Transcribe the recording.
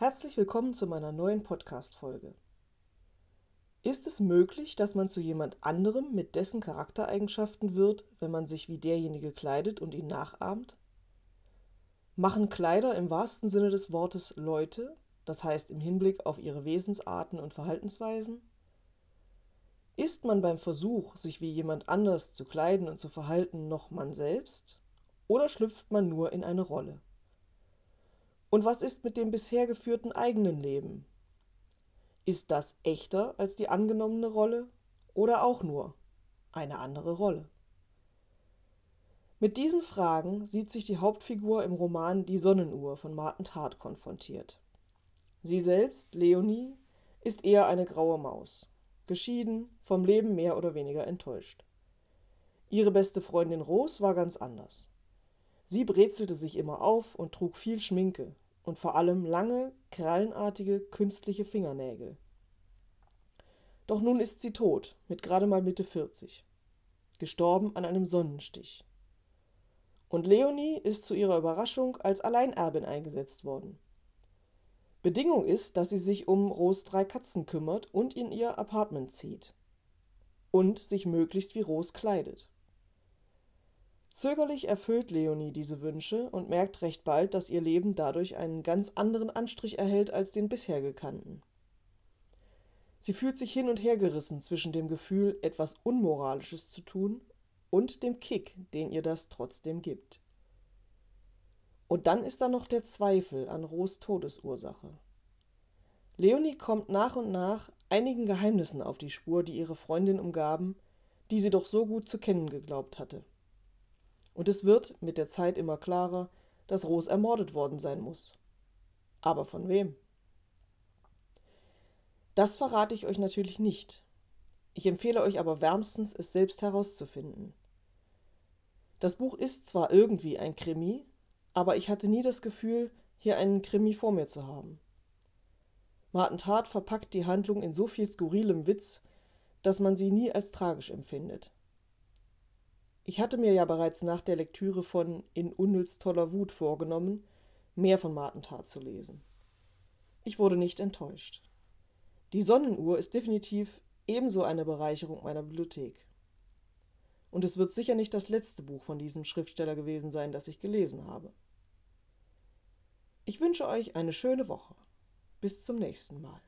Herzlich willkommen zu meiner neuen Podcast-Folge. Ist es möglich, dass man zu jemand anderem mit dessen Charaktereigenschaften wird, wenn man sich wie derjenige kleidet und ihn nachahmt? Machen Kleider im wahrsten Sinne des Wortes Leute, das heißt im Hinblick auf ihre Wesensarten und Verhaltensweisen? Ist man beim Versuch, sich wie jemand anders zu kleiden und zu verhalten, noch man selbst? Oder schlüpft man nur in eine Rolle? Und was ist mit dem bisher geführten eigenen Leben? Ist das echter als die angenommene Rolle oder auch nur eine andere Rolle? Mit diesen Fragen sieht sich die Hauptfigur im Roman Die Sonnenuhr von Martin Tart konfrontiert. Sie selbst, Leonie, ist eher eine graue Maus, geschieden, vom Leben mehr oder weniger enttäuscht. Ihre beste Freundin Ros war ganz anders. Sie brezelte sich immer auf und trug viel Schminke und vor allem lange, krallenartige, künstliche Fingernägel. Doch nun ist sie tot, mit gerade mal Mitte 40. Gestorben an einem Sonnenstich. Und Leonie ist zu ihrer Überraschung als Alleinerbin eingesetzt worden. Bedingung ist, dass sie sich um Ros drei Katzen kümmert und in ihr Apartment zieht. Und sich möglichst wie Ros kleidet. Zögerlich erfüllt Leonie diese Wünsche und merkt recht bald, dass ihr Leben dadurch einen ganz anderen Anstrich erhält als den bisher gekannten. Sie fühlt sich hin und her gerissen zwischen dem Gefühl, etwas Unmoralisches zu tun, und dem Kick, den ihr das trotzdem gibt. Und dann ist da noch der Zweifel an Ros Todesursache. Leonie kommt nach und nach einigen Geheimnissen auf die Spur, die ihre Freundin umgaben, die sie doch so gut zu kennen geglaubt hatte. Und es wird mit der Zeit immer klarer, dass Ros ermordet worden sein muss. Aber von wem? Das verrate ich euch natürlich nicht. Ich empfehle euch aber wärmstens, es selbst herauszufinden. Das Buch ist zwar irgendwie ein Krimi, aber ich hatte nie das Gefühl, hier einen Krimi vor mir zu haben. Martin Tart verpackt die Handlung in so viel skurrilem Witz, dass man sie nie als tragisch empfindet. Ich hatte mir ja bereits nach der Lektüre von In unnütz toller Wut vorgenommen, mehr von Martin Tart zu lesen. Ich wurde nicht enttäuscht. Die Sonnenuhr ist definitiv ebenso eine Bereicherung meiner Bibliothek. Und es wird sicher nicht das letzte Buch von diesem Schriftsteller gewesen sein, das ich gelesen habe. Ich wünsche euch eine schöne Woche. Bis zum nächsten Mal.